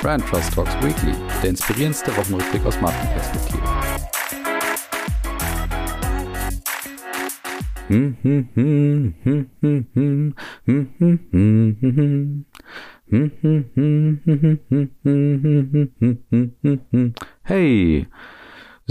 Brand Trust Talks Weekly, der inspirierendste Wochenrückblick aus Markenperspektive. Hey,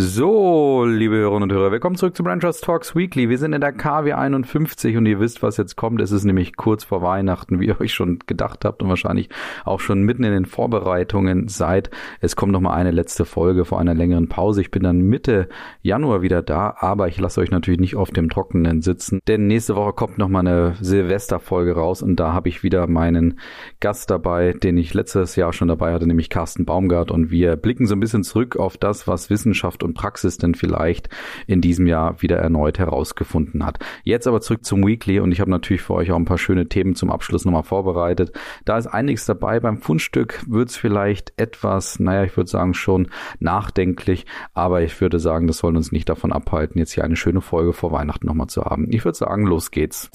so, liebe Hörerinnen und Hörer, willkommen zurück zu Branchers Talks Weekly. Wir sind in der KW 51 und ihr wisst, was jetzt kommt. Es ist nämlich kurz vor Weihnachten, wie ihr euch schon gedacht habt und wahrscheinlich auch schon mitten in den Vorbereitungen seid. Es kommt noch mal eine letzte Folge vor einer längeren Pause. Ich bin dann Mitte Januar wieder da, aber ich lasse euch natürlich nicht auf dem Trockenen sitzen, denn nächste Woche kommt noch mal eine Silvesterfolge raus und da habe ich wieder meinen Gast dabei, den ich letztes Jahr schon dabei hatte, nämlich Carsten Baumgart und wir blicken so ein bisschen zurück auf das, was Wissenschaft und und Praxis denn vielleicht in diesem Jahr wieder erneut herausgefunden hat. Jetzt aber zurück zum Weekly und ich habe natürlich für euch auch ein paar schöne Themen zum Abschluss nochmal vorbereitet. Da ist einiges dabei. Beim Fundstück wird es vielleicht etwas, naja, ich würde sagen schon nachdenklich, aber ich würde sagen, das soll uns nicht davon abhalten, jetzt hier eine schöne Folge vor Weihnachten nochmal zu haben. Ich würde sagen, los geht's.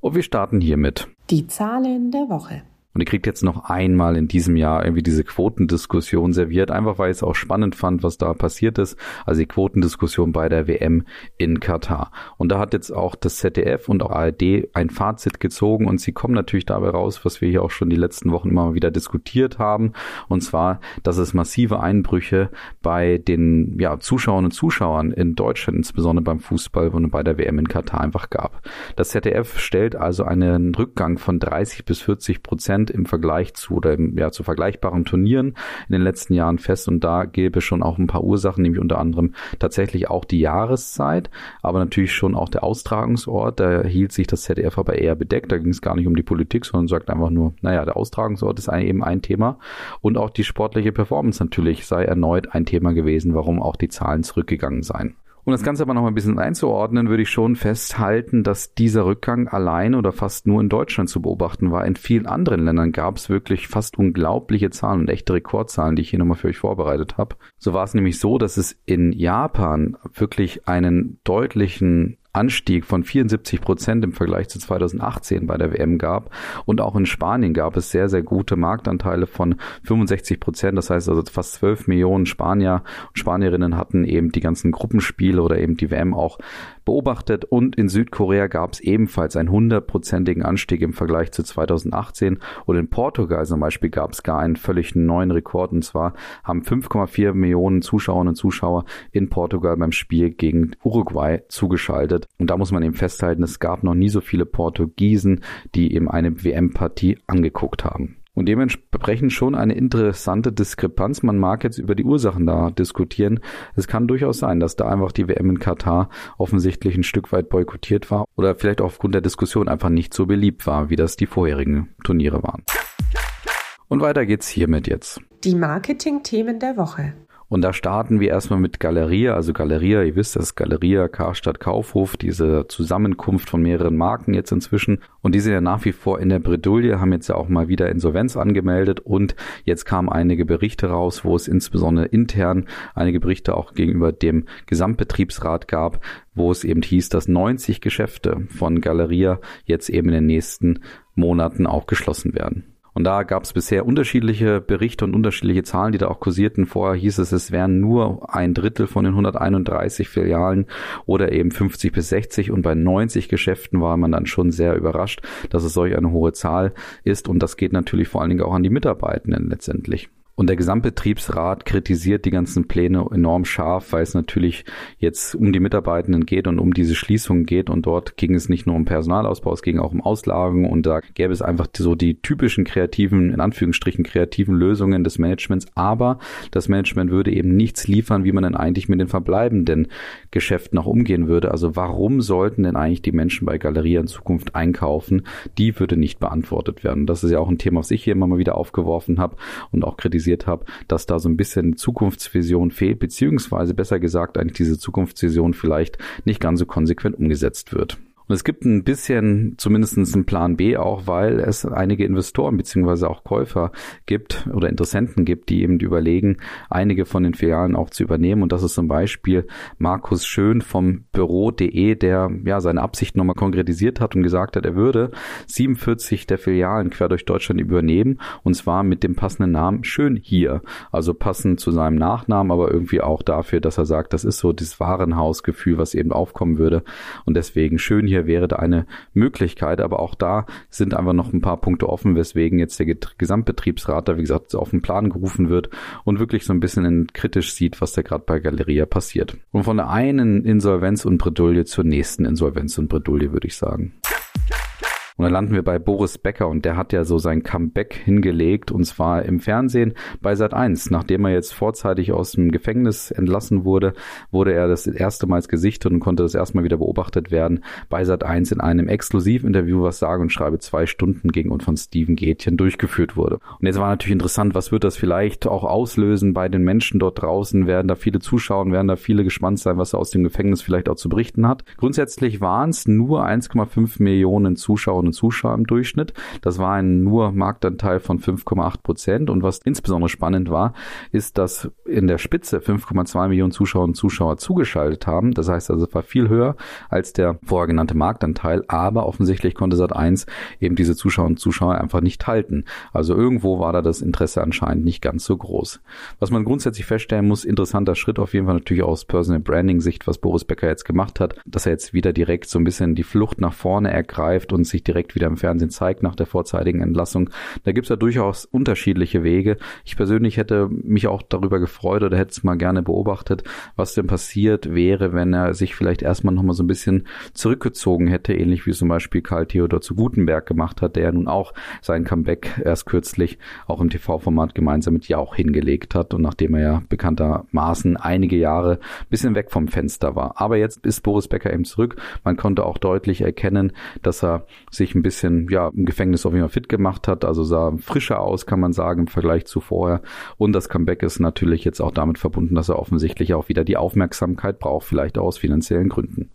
Und wir starten hiermit. Die Zahlen der Woche. Und ihr kriegt jetzt noch einmal in diesem Jahr irgendwie diese Quotendiskussion serviert, einfach weil ich es auch spannend fand, was da passiert ist. Also die Quotendiskussion bei der WM in Katar. Und da hat jetzt auch das ZDF und auch ARD ein Fazit gezogen und sie kommen natürlich dabei raus, was wir hier auch schon die letzten Wochen immer wieder diskutiert haben. Und zwar, dass es massive Einbrüche bei den ja, Zuschauern und Zuschauern in Deutschland, insbesondere beim Fußball und bei der WM in Katar einfach gab. Das ZDF stellt also einen Rückgang von 30 bis 40 Prozent Prozent im Vergleich zu oder im, ja, zu vergleichbaren Turnieren in den letzten Jahren fest und da gäbe es schon auch ein paar Ursachen, nämlich unter anderem tatsächlich auch die Jahreszeit, aber natürlich schon auch der Austragungsort. Da hielt sich das ZDF aber eher bedeckt. Da ging es gar nicht um die Politik, sondern sagt einfach nur, naja, der Austragungsort ist eben ein Thema und auch die sportliche Performance natürlich sei erneut ein Thema gewesen, warum auch die Zahlen zurückgegangen seien. Um das Ganze aber noch mal ein bisschen einzuordnen, würde ich schon festhalten, dass dieser Rückgang allein oder fast nur in Deutschland zu beobachten war. In vielen anderen Ländern gab es wirklich fast unglaubliche Zahlen und echte Rekordzahlen, die ich hier nochmal für euch vorbereitet habe. So war es nämlich so, dass es in Japan wirklich einen deutlichen Anstieg von 74 Prozent im Vergleich zu 2018 bei der WM gab. Und auch in Spanien gab es sehr, sehr gute Marktanteile von 65 Prozent. Das heißt also fast 12 Millionen Spanier und Spanierinnen hatten eben die ganzen Gruppenspiele oder eben die WM auch beobachtet. Und in Südkorea gab es ebenfalls einen hundertprozentigen Anstieg im Vergleich zu 2018. Und in Portugal zum Beispiel gab es gar einen völlig neuen Rekord. Und zwar haben 5,4 Millionen Zuschauerinnen und Zuschauer in Portugal beim Spiel gegen Uruguay zugeschaltet. Und da muss man eben festhalten, es gab noch nie so viele Portugiesen, die eben eine WM-Partie angeguckt haben. Und dementsprechend schon eine interessante Diskrepanz. Man mag jetzt über die Ursachen da diskutieren. Es kann durchaus sein, dass da einfach die WM in Katar offensichtlich ein Stück weit boykottiert war oder vielleicht aufgrund der Diskussion einfach nicht so beliebt war, wie das die vorherigen Turniere waren. Und weiter geht's hiermit jetzt. Die Marketing-Themen der Woche. Und da starten wir erstmal mit Galeria. Also Galeria, ihr wisst, das Galeria Karstadt Kaufhof, diese Zusammenkunft von mehreren Marken jetzt inzwischen. Und die sind ja nach wie vor in der Bredouille, haben jetzt ja auch mal wieder Insolvenz angemeldet. Und jetzt kamen einige Berichte raus, wo es insbesondere intern einige Berichte auch gegenüber dem Gesamtbetriebsrat gab, wo es eben hieß, dass 90 Geschäfte von Galeria jetzt eben in den nächsten Monaten auch geschlossen werden. Und da gab es bisher unterschiedliche Berichte und unterschiedliche Zahlen, die da auch kursierten. Vorher hieß es, es wären nur ein Drittel von den 131 Filialen oder eben 50 bis 60. Und bei 90 Geschäften war man dann schon sehr überrascht, dass es solch eine hohe Zahl ist. Und das geht natürlich vor allen Dingen auch an die Mitarbeitenden letztendlich. Und der Gesamtbetriebsrat kritisiert die ganzen Pläne enorm scharf, weil es natürlich jetzt um die Mitarbeitenden geht und um diese Schließungen geht. Und dort ging es nicht nur um Personalausbau, es ging auch um Auslagen. Und da gäbe es einfach so die typischen kreativen, in Anführungsstrichen kreativen Lösungen des Managements. Aber das Management würde eben nichts liefern, wie man denn eigentlich mit den verbleibenden Geschäften noch umgehen würde. Also warum sollten denn eigentlich die Menschen bei Galeria in Zukunft einkaufen? Die würde nicht beantwortet werden. Das ist ja auch ein Thema, was ich hier immer mal wieder aufgeworfen habe und auch kritisiert kritisiert habe, dass da so ein bisschen Zukunftsvision fehlt, beziehungsweise besser gesagt eigentlich diese Zukunftsvision vielleicht nicht ganz so konsequent umgesetzt wird. Und es gibt ein bisschen, zumindest einen Plan B auch, weil es einige Investoren beziehungsweise auch Käufer gibt oder Interessenten gibt, die eben überlegen, einige von den Filialen auch zu übernehmen. Und das ist zum Beispiel Markus Schön vom Büro.de, der ja seine Absicht nochmal konkretisiert hat und gesagt hat, er würde 47 der Filialen quer durch Deutschland übernehmen und zwar mit dem passenden Namen Schön hier. Also passend zu seinem Nachnamen, aber irgendwie auch dafür, dass er sagt, das ist so das Warenhausgefühl, was eben aufkommen würde. Und deswegen Schön hier hier wäre da eine Möglichkeit, aber auch da sind einfach noch ein paar Punkte offen, weswegen jetzt der Gesamtbetriebsrat da, wie gesagt, auf den Plan gerufen wird und wirklich so ein bisschen kritisch sieht, was da gerade bei Galeria passiert. Und von der einen Insolvenz und Bredouille zur nächsten Insolvenz und Bredouille, würde ich sagen. Und dann landen wir bei Boris Becker und der hat ja so sein Comeback hingelegt und zwar im Fernsehen bei Sat 1. Nachdem er jetzt vorzeitig aus dem Gefängnis entlassen wurde, wurde er das erste Mal gesichtet und konnte das erstmal wieder beobachtet werden bei Sat 1 in einem Exklusivinterview, was sage und schreibe zwei Stunden ging und von Steven Gätchen durchgeführt wurde. Und jetzt war natürlich interessant, was wird das vielleicht auch auslösen bei den Menschen dort draußen? Werden da viele zuschauen? Werden da viele gespannt sein, was er aus dem Gefängnis vielleicht auch zu berichten hat? Grundsätzlich waren es nur 1,5 Millionen Zuschauer Und Zuschauer im Durchschnitt. Das war ein nur Marktanteil von 5,8 Prozent. Und was insbesondere spannend war, ist, dass in der Spitze 5,2 Millionen Zuschauerinnen und Zuschauer zugeschaltet haben. Das heißt also, es war viel höher als der vorher genannte Marktanteil. Aber offensichtlich konnte Sat1 eben diese Zuschauerinnen und Zuschauer einfach nicht halten. Also irgendwo war da das Interesse anscheinend nicht ganz so groß. Was man grundsätzlich feststellen muss, interessanter Schritt auf jeden Fall natürlich aus Personal Branding Sicht, was Boris Becker jetzt gemacht hat, dass er jetzt wieder direkt so ein bisschen die Flucht nach vorne ergreift und sich direkt direkt wieder im Fernsehen zeigt nach der vorzeitigen Entlassung. Da gibt es ja durchaus unterschiedliche Wege. Ich persönlich hätte mich auch darüber gefreut oder hätte es mal gerne beobachtet, was denn passiert wäre, wenn er sich vielleicht erstmal nochmal so ein bisschen zurückgezogen hätte, ähnlich wie zum Beispiel Karl Theodor zu Gutenberg gemacht hat, der ja nun auch sein Comeback erst kürzlich auch im TV-Format gemeinsam mit Jauch hingelegt hat und nachdem er ja bekanntermaßen einige Jahre bisschen weg vom Fenster war. Aber jetzt ist Boris Becker eben zurück. Man konnte auch deutlich erkennen, dass er sich sich ein bisschen ja im Gefängnis auf jeden Fall fit gemacht hat, also sah frischer aus, kann man sagen, im Vergleich zu vorher. Und das Comeback ist natürlich jetzt auch damit verbunden, dass er offensichtlich auch wieder die Aufmerksamkeit braucht, vielleicht aus finanziellen Gründen.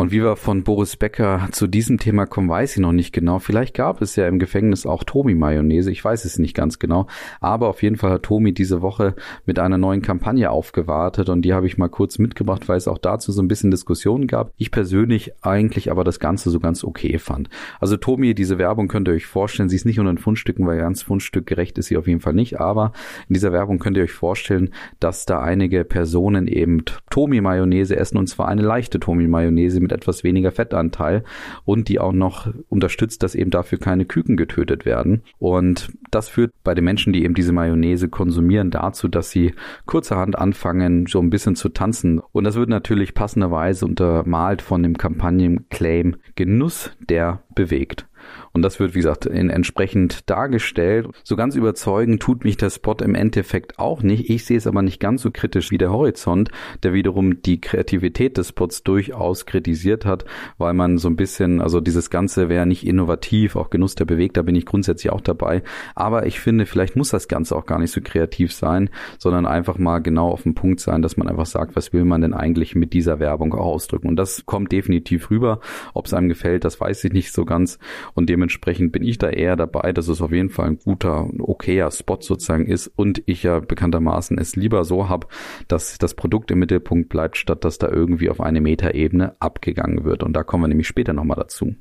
Und wie wir von Boris Becker zu diesem Thema kommen, weiß ich noch nicht genau. Vielleicht gab es ja im Gefängnis auch Tomi-Mayonnaise. Ich weiß es nicht ganz genau. Aber auf jeden Fall hat Tomi diese Woche mit einer neuen Kampagne aufgewartet und die habe ich mal kurz mitgebracht, weil es auch dazu so ein bisschen Diskussionen gab. Ich persönlich eigentlich aber das Ganze so ganz okay fand. Also Tomi, diese Werbung könnt ihr euch vorstellen. Sie ist nicht unter den Fundstücken, weil ganz fundstückgerecht ist sie auf jeden Fall nicht. Aber in dieser Werbung könnt ihr euch vorstellen, dass da einige Personen eben Tomi-Mayonnaise essen und zwar eine leichte Tomi-Mayonnaise mit etwas weniger Fettanteil und die auch noch unterstützt, dass eben dafür keine Küken getötet werden. Und das führt bei den Menschen, die eben diese Mayonnaise konsumieren, dazu, dass sie kurzerhand anfangen, so ein bisschen zu tanzen. Und das wird natürlich passenderweise untermalt von dem Kampagnenclaim Genuss, der bewegt. Und das wird, wie gesagt, in entsprechend dargestellt. So ganz überzeugend tut mich der Spot im Endeffekt auch nicht. Ich sehe es aber nicht ganz so kritisch wie der Horizont, der wiederum die Kreativität des Spots durchaus kritisiert hat, weil man so ein bisschen, also dieses Ganze wäre nicht innovativ, auch Genuss der bewegt, da bin ich grundsätzlich auch dabei. Aber ich finde, vielleicht muss das Ganze auch gar nicht so kreativ sein, sondern einfach mal genau auf den Punkt sein, dass man einfach sagt, was will man denn eigentlich mit dieser Werbung auch ausdrücken. Und das kommt definitiv rüber. Ob es einem gefällt, das weiß ich nicht so ganz. Und dementsprechend bin ich da eher dabei, dass es auf jeden Fall ein guter, okayer Spot sozusagen ist und ich ja bekanntermaßen es lieber so habe, dass das Produkt im Mittelpunkt bleibt, statt dass da irgendwie auf eine Metaebene abgegangen wird. Und da kommen wir nämlich später nochmal dazu.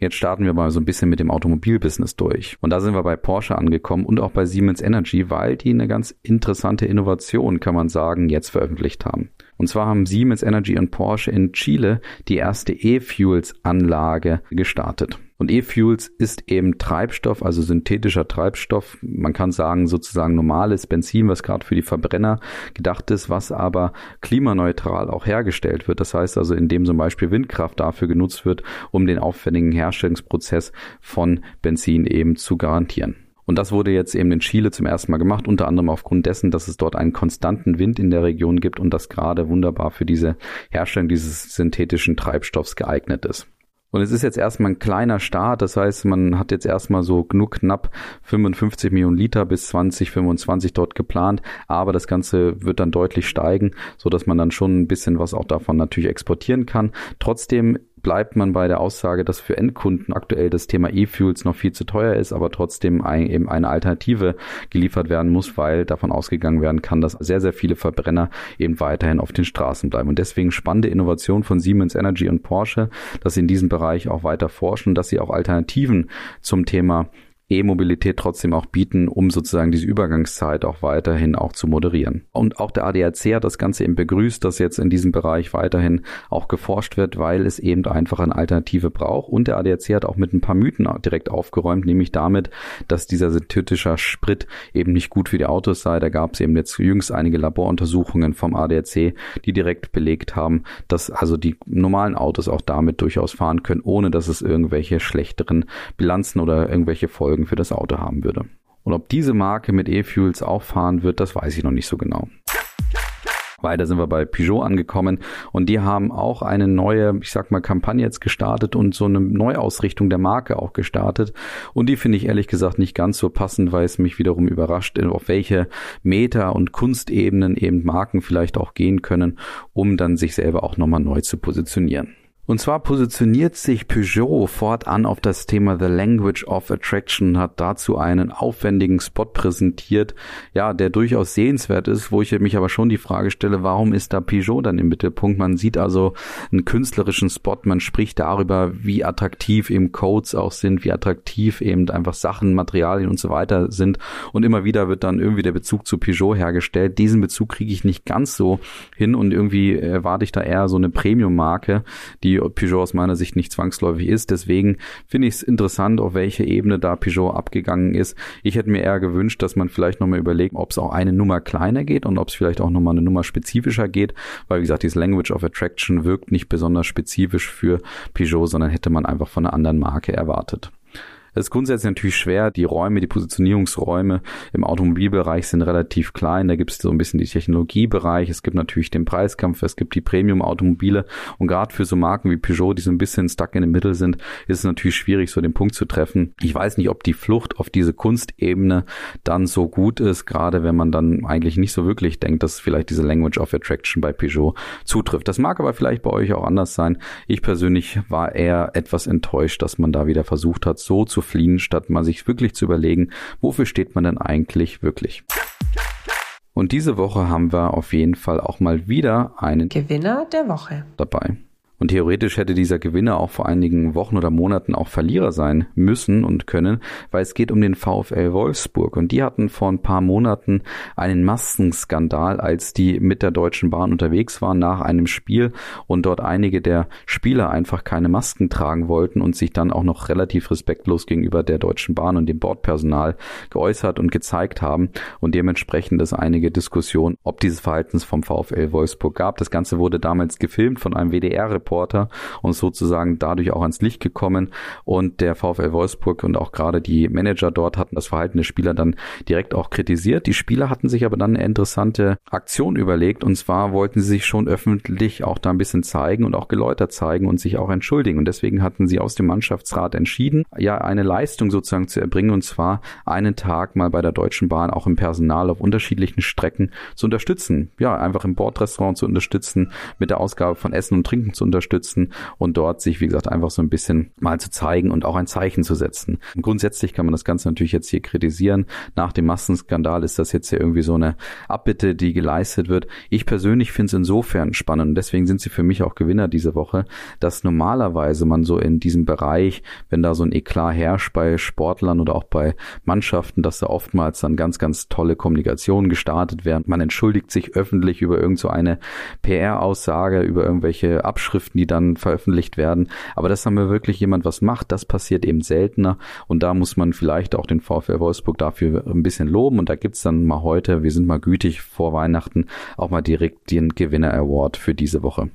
Jetzt starten wir mal so ein bisschen mit dem Automobilbusiness durch. Und da sind wir bei Porsche angekommen und auch bei Siemens Energy, weil die eine ganz interessante Innovation, kann man sagen, jetzt veröffentlicht haben. Und zwar haben Siemens Energy und Porsche in Chile die erste E-Fuels-Anlage gestartet. Und E-Fuels ist eben Treibstoff, also synthetischer Treibstoff. Man kann sagen sozusagen normales Benzin, was gerade für die Verbrenner gedacht ist, was aber klimaneutral auch hergestellt wird. Das heißt also, indem zum Beispiel Windkraft dafür genutzt wird, um den aufwendigen Herstellungsprozess von Benzin eben zu garantieren. Und das wurde jetzt eben in Chile zum ersten Mal gemacht, unter anderem aufgrund dessen, dass es dort einen konstanten Wind in der Region gibt und das gerade wunderbar für diese Herstellung dieses synthetischen Treibstoffs geeignet ist. Und es ist jetzt erstmal ein kleiner Start, das heißt, man hat jetzt erstmal so genug knapp 55 Millionen Liter bis 2025 dort geplant, aber das Ganze wird dann deutlich steigen, so dass man dann schon ein bisschen was auch davon natürlich exportieren kann. Trotzdem bleibt man bei der Aussage, dass für Endkunden aktuell das Thema E-Fuels noch viel zu teuer ist, aber trotzdem ein, eben eine Alternative geliefert werden muss, weil davon ausgegangen werden kann, dass sehr, sehr viele Verbrenner eben weiterhin auf den Straßen bleiben. Und deswegen spannende Innovation von Siemens Energy und Porsche, dass sie in diesem Bereich auch weiter forschen, dass sie auch Alternativen zum Thema E-Mobilität trotzdem auch bieten, um sozusagen diese Übergangszeit auch weiterhin auch zu moderieren. Und auch der ADAC hat das Ganze eben begrüßt, dass jetzt in diesem Bereich weiterhin auch geforscht wird, weil es eben einfach eine Alternative braucht. Und der ADAC hat auch mit ein paar Mythen direkt aufgeräumt, nämlich damit, dass dieser synthetischer Sprit eben nicht gut für die Autos sei. Da gab es eben jetzt jüngst einige Laboruntersuchungen vom ADAC, die direkt belegt haben, dass also die normalen Autos auch damit durchaus fahren können, ohne dass es irgendwelche schlechteren Bilanzen oder irgendwelche Folgen Folgen für das Auto haben würde. Und ob diese Marke mit E-Fuels auch fahren wird, das weiß ich noch nicht so genau. Weiter sind wir bei Peugeot angekommen und die haben auch eine neue, ich sag mal, Kampagne jetzt gestartet und so eine Neuausrichtung der Marke auch gestartet. Und die finde ich ehrlich gesagt nicht ganz so passend, weil es mich wiederum überrascht, auf welche Meta- und Kunstebenen eben Marken vielleicht auch gehen können, um dann sich selber auch nochmal neu zu positionieren. Und zwar positioniert sich Peugeot fortan auf das Thema The Language of Attraction, hat dazu einen aufwendigen Spot präsentiert, ja, der durchaus sehenswert ist, wo ich mich aber schon die Frage stelle, warum ist da Peugeot dann im Mittelpunkt? Man sieht also einen künstlerischen Spot, man spricht darüber, wie attraktiv eben Codes auch sind, wie attraktiv eben einfach Sachen, Materialien und so weiter sind. Und immer wieder wird dann irgendwie der Bezug zu Peugeot hergestellt. Diesen Bezug kriege ich nicht ganz so hin und irgendwie erwarte ich da eher so eine Premium-Marke, die Peugeot aus meiner Sicht nicht zwangsläufig ist. Deswegen finde ich es interessant, auf welche Ebene da Peugeot abgegangen ist. Ich hätte mir eher gewünscht, dass man vielleicht nochmal überlegt, ob es auch eine Nummer kleiner geht und ob es vielleicht auch nochmal eine Nummer spezifischer geht, weil wie gesagt, dieses Language of Attraction wirkt nicht besonders spezifisch für Peugeot, sondern hätte man einfach von einer anderen Marke erwartet. Es ist grundsätzlich natürlich schwer. Die Räume, die Positionierungsräume im Automobilbereich sind relativ klein. Da gibt es so ein bisschen die Technologiebereich. Es gibt natürlich den Preiskampf. Es gibt die Premium-Automobile. Und gerade für so Marken wie Peugeot, die so ein bisschen stuck in der Mitte sind, ist es natürlich schwierig, so den Punkt zu treffen. Ich weiß nicht, ob die Flucht auf diese Kunstebene dann so gut ist, gerade wenn man dann eigentlich nicht so wirklich denkt, dass vielleicht diese Language of Attraction bei Peugeot zutrifft. Das mag aber vielleicht bei euch auch anders sein. Ich persönlich war eher etwas enttäuscht, dass man da wieder versucht hat, so zu fliehen, statt mal sich wirklich zu überlegen, wofür steht man denn eigentlich wirklich. Und diese Woche haben wir auf jeden Fall auch mal wieder einen Gewinner der Woche dabei. Und theoretisch hätte dieser Gewinner auch vor einigen Wochen oder Monaten auch Verlierer sein müssen und können, weil es geht um den VfL Wolfsburg. Und die hatten vor ein paar Monaten einen Maskenskandal, als die mit der Deutschen Bahn unterwegs waren nach einem Spiel und dort einige der Spieler einfach keine Masken tragen wollten und sich dann auch noch relativ respektlos gegenüber der Deutschen Bahn und dem Bordpersonal geäußert und gezeigt haben. Und dementsprechend ist einige Diskussion, ob dieses Verhaltens vom VfL Wolfsburg gab. Das Ganze wurde damals gefilmt von einem WDR-Reporter Reporter und sozusagen dadurch auch ans Licht gekommen. Und der VfL Wolfsburg und auch gerade die Manager dort hatten das Verhalten der Spieler dann direkt auch kritisiert. Die Spieler hatten sich aber dann eine interessante Aktion überlegt und zwar wollten sie sich schon öffentlich auch da ein bisschen zeigen und auch geläutert zeigen und sich auch entschuldigen. Und deswegen hatten sie aus dem Mannschaftsrat entschieden, ja eine Leistung sozusagen zu erbringen und zwar einen Tag mal bei der Deutschen Bahn auch im Personal auf unterschiedlichen Strecken zu unterstützen. Ja, einfach im Bordrestaurant zu unterstützen, mit der Ausgabe von Essen und Trinken zu unterstützen unterstützen und dort sich, wie gesagt, einfach so ein bisschen mal zu zeigen und auch ein Zeichen zu setzen. Und grundsätzlich kann man das Ganze natürlich jetzt hier kritisieren. Nach dem Massenskandal ist das jetzt ja irgendwie so eine Abbitte, die geleistet wird. Ich persönlich finde es insofern spannend und deswegen sind sie für mich auch Gewinner diese Woche, dass normalerweise man so in diesem Bereich, wenn da so ein Eklat herrscht bei Sportlern oder auch bei Mannschaften, dass da oftmals dann ganz, ganz tolle Kommunikationen gestartet werden. Man entschuldigt sich öffentlich über irgend so eine PR-Aussage, über irgendwelche Abschriften Zeitschriften, die dann veröffentlicht werden. Aber dass da mal wirklich jemand was macht, das passiert eben seltener. Und da muss man vielleicht auch den VfL Wolfsburg dafür ein bisschen loben. Und da gibt's dann mal heute, wir sind mal gütig vor Weihnachten, auch mal direkt den Gewinner Award für diese Woche.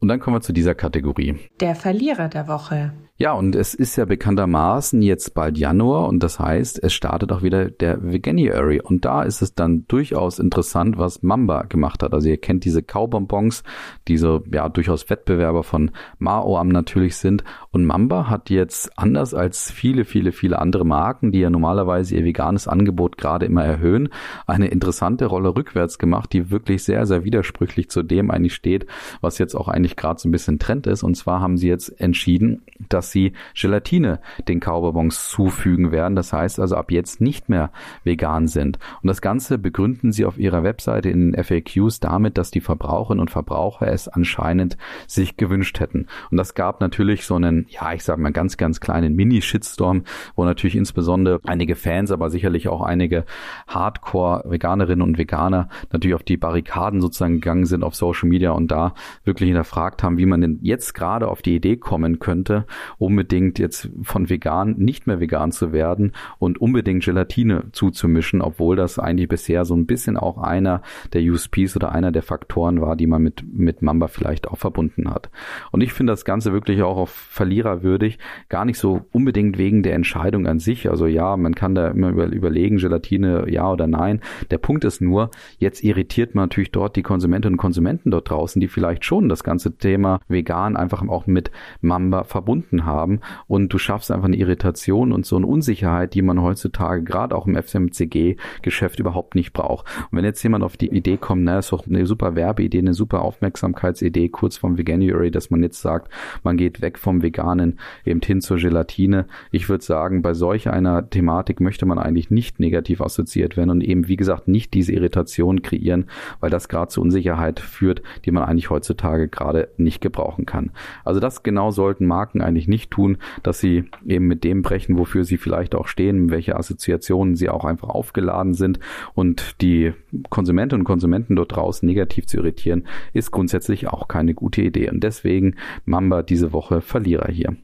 Und dann kommen wir zu dieser Kategorie. Der Verlierer der Woche. Ja, und es ist ja bekanntermaßen jetzt bald Januar und das heißt, es startet auch wieder der Veganuary und da ist es dann durchaus interessant, was Mamba gemacht hat. Also ihr kennt diese Kaubonbons, diese ja durchaus Wettbewerber von Maoam natürlich sind und Mamba hat jetzt anders als viele, viele, viele andere Marken, die ja normalerweise ihr veganes Angebot gerade immer erhöhen, eine interessante Rolle rückwärts gemacht, die wirklich sehr, sehr widersprüchlich zu dem eigentlich steht, was jetzt auch eigentlich gerade so ein bisschen Trend ist. Und zwar haben sie jetzt entschieden, dass sie Gelatine den Kaubonbons zufügen werden. Das heißt also ab jetzt nicht mehr vegan sind. Und das Ganze begründen sie auf ihrer Webseite in den FAQs damit, dass die Verbraucherinnen und Verbraucher es anscheinend sich gewünscht hätten. Und das gab natürlich so einen, ja, ich sage mal ganz, ganz kleinen Mini-Shitstorm, wo natürlich insbesondere einige Fans, aber sicherlich auch einige Hardcore-Veganerinnen und Veganer natürlich auf die Barrikaden sozusagen gegangen sind auf Social Media und da wirklich hinterfragt haben, wie man denn jetzt gerade auf die Idee kommen könnte, unbedingt jetzt von vegan nicht mehr vegan zu werden und unbedingt Gelatine zuzumischen, obwohl das eigentlich bisher so ein bisschen auch einer der USPs oder einer der Faktoren war, die man mit, mit Mamba vielleicht auch verbunden hat. Und ich finde das Ganze wirklich auch auf Verlierer würdig, gar nicht so unbedingt wegen der Entscheidung an sich. Also ja, man kann da immer über, überlegen, Gelatine ja oder nein. Der Punkt ist nur, jetzt irritiert man natürlich dort die Konsumentinnen und Konsumenten dort draußen, die vielleicht schon das ganze Thema vegan einfach auch mit Mamba verbunden haben haben und du schaffst einfach eine Irritation und so eine Unsicherheit, die man heutzutage gerade auch im FMCG-Geschäft überhaupt nicht braucht. Und wenn jetzt jemand auf die Idee kommt, na, ist doch eine super Werbeidee, eine super Aufmerksamkeitsidee kurz vom Veganuary, dass man jetzt sagt, man geht weg vom Veganen eben hin zur Gelatine. Ich würde sagen, bei solch einer Thematik möchte man eigentlich nicht negativ assoziiert werden und eben, wie gesagt, nicht diese Irritation kreieren, weil das gerade zu Unsicherheit führt, die man eigentlich heutzutage gerade nicht gebrauchen kann. Also das genau sollten Marken eigentlich nicht nicht tun, dass sie eben mit dem brechen, wofür sie vielleicht auch stehen, welche Assoziationen sie auch einfach aufgeladen sind und die Konsumentinnen und Konsumenten dort draußen negativ zu irritieren, ist grundsätzlich auch keine gute Idee. Und deswegen Mamba diese Woche Verlierer hier.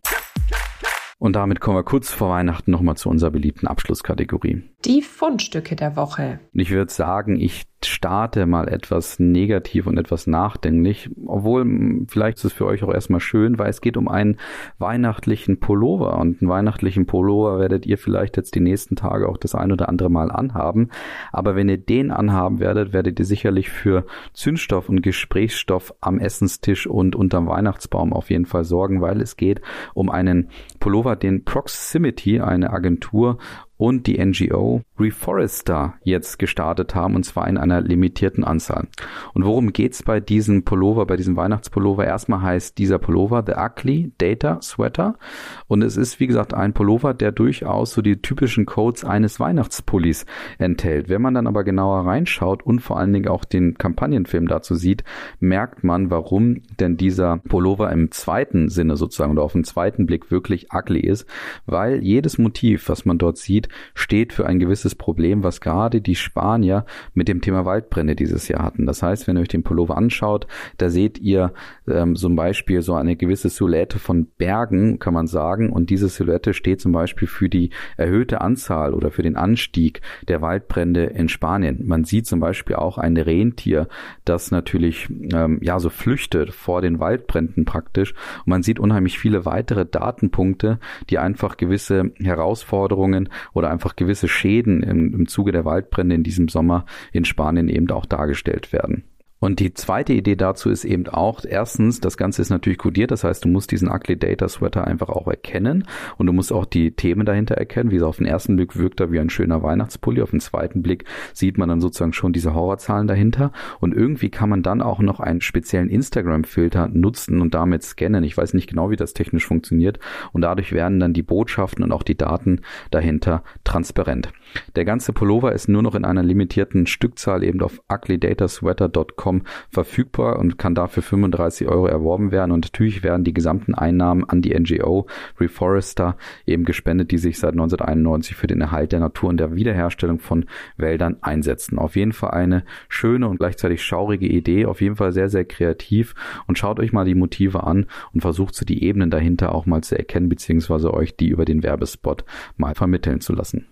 Und damit kommen wir kurz vor Weihnachten nochmal zu unserer beliebten Abschlusskategorie. Die Fundstücke der Woche. Ich würde sagen, ich starte mal etwas negativ und etwas nachdenklich, obwohl vielleicht ist es für euch auch erstmal schön, weil es geht um einen weihnachtlichen Pullover. Und einen weihnachtlichen Pullover werdet ihr vielleicht jetzt die nächsten Tage auch das ein oder andere Mal anhaben, aber wenn ihr den anhaben werdet, werdet ihr sicherlich für Zündstoff und Gesprächsstoff am Essenstisch und unterm Weihnachtsbaum auf jeden Fall sorgen, weil es geht um einen Pullover, den Proximity, eine Agentur und die NGO Reforester jetzt gestartet haben und zwar in einer limitierten Anzahl. Und worum geht's bei diesem Pullover, bei diesem Weihnachtspullover? Erstmal heißt dieser Pullover The Ugly Data Sweater und es ist wie gesagt ein Pullover, der durchaus so die typischen Codes eines Weihnachtspullis enthält. Wenn man dann aber genauer reinschaut und vor allen Dingen auch den Kampagnenfilm dazu sieht, merkt man, warum denn dieser Pullover im zweiten Sinne sozusagen oder auf den zweiten Blick wirklich ugly ist, weil jedes Motiv, was man dort sieht, steht für ein gewisses Problem, was gerade die Spanier mit dem Thema Waldbrände dieses Jahr hatten. Das heißt, wenn ihr euch den Pullover anschaut, da seht ihr ähm, zum Beispiel so eine gewisse Silhouette von Bergen, kann man sagen. Und diese Silhouette steht zum Beispiel für die erhöhte Anzahl oder für den Anstieg der Waldbrände in Spanien. Man sieht zum Beispiel auch ein Rentier, das natürlich ähm, ja so flüchtet vor den Waldbränden praktisch. Und man sieht unheimlich viele weitere Datenpunkte, die einfach gewisse Herausforderungen oder einfach gewisse Schäden im, im Zuge der Waldbrände in diesem Sommer in Spanien eben auch dargestellt werden. Und die zweite Idee dazu ist eben auch, erstens, das Ganze ist natürlich kodiert, das heißt, du musst diesen Ugly Data Sweater einfach auch erkennen und du musst auch die Themen dahinter erkennen. Wie gesagt, auf den ersten Blick wirkt er wie ein schöner Weihnachtspulli, auf den zweiten Blick sieht man dann sozusagen schon diese Horrorzahlen dahinter und irgendwie kann man dann auch noch einen speziellen Instagram-Filter nutzen und damit scannen. Ich weiß nicht genau, wie das technisch funktioniert und dadurch werden dann die Botschaften und auch die Daten dahinter transparent. Der ganze Pullover ist nur noch in einer limitierten Stückzahl eben auf uglydatasweater.com verfügbar und kann dafür 35 Euro erworben werden. Und natürlich werden die gesamten Einnahmen an die NGO Reforester eben gespendet, die sich seit 1991 für den Erhalt der Natur und der Wiederherstellung von Wäldern einsetzen. Auf jeden Fall eine schöne und gleichzeitig schaurige Idee, auf jeden Fall sehr, sehr kreativ und schaut euch mal die Motive an und versucht so die Ebenen dahinter auch mal zu erkennen, beziehungsweise euch die über den Werbespot mal vermitteln zu lassen.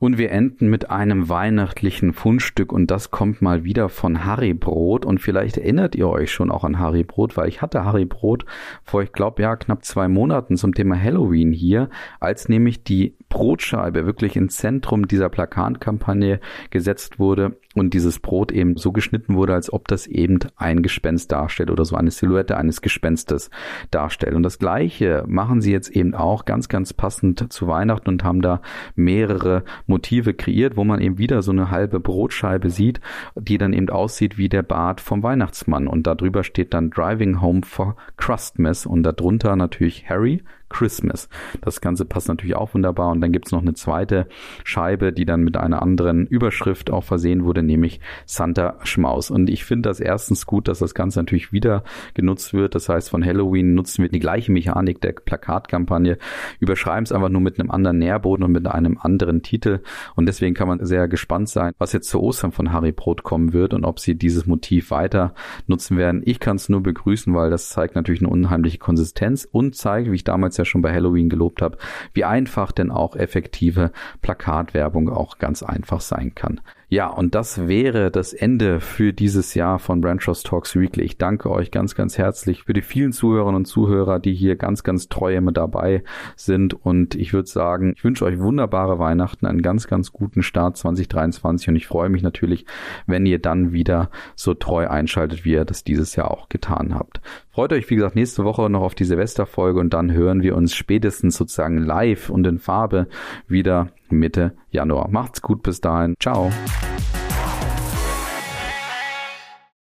Und wir enden mit einem weihnachtlichen Fundstück und das kommt mal wieder von Harry Brot. Und vielleicht erinnert ihr euch schon auch an Harry Brot, weil ich hatte Harry Brot vor, ich glaube, ja, knapp zwei Monaten zum Thema Halloween hier, als nämlich die Brotscheibe wirklich ins Zentrum dieser Plakatkampagne gesetzt wurde und dieses Brot eben so geschnitten wurde, als ob das eben ein Gespenst darstellt oder so eine Silhouette eines Gespenstes darstellt. Und das Gleiche machen sie jetzt eben auch ganz, ganz passend zu Weihnachten und haben da mehrere Motive kreiert, wo man eben wieder so eine halbe Brotscheibe sieht, die dann eben aussieht wie der Bart vom Weihnachtsmann. Und darüber steht dann Driving Home for Christmas und darunter natürlich Harry, Christmas. Das Ganze passt natürlich auch wunderbar. Und dann gibt's noch eine zweite Scheibe, die dann mit einer anderen Überschrift auch versehen wurde, nämlich Santa Schmaus. Und ich finde das erstens gut, dass das Ganze natürlich wieder genutzt wird. Das heißt, von Halloween nutzen wir die gleiche Mechanik der Plakatkampagne, überschreiben es einfach nur mit einem anderen Nährboden und mit einem anderen Titel. Und deswegen kann man sehr gespannt sein, was jetzt zu Ostern von Harry Brot kommen wird und ob sie dieses Motiv weiter nutzen werden. Ich kann es nur begrüßen, weil das zeigt natürlich eine unheimliche Konsistenz und zeigt, wie ich damals ja schon bei Halloween gelobt habe, wie einfach denn auch effektive Plakatwerbung auch ganz einfach sein kann. Ja, und das wäre das Ende für dieses Jahr von Brand Trust Talks Weekly. Ich danke euch ganz, ganz herzlich für die vielen Zuhörerinnen und Zuhörer, die hier ganz, ganz treu immer dabei sind. Und ich würde sagen, ich wünsche euch wunderbare Weihnachten, einen ganz, ganz guten Start 2023. Und ich freue mich natürlich, wenn ihr dann wieder so treu einschaltet, wie ihr das dieses Jahr auch getan habt. Freut euch, wie gesagt, nächste Woche noch auf die Silvesterfolge und dann hören wir uns spätestens sozusagen live und in Farbe wieder Mitte Januar. Macht's gut bis dahin. Ciao.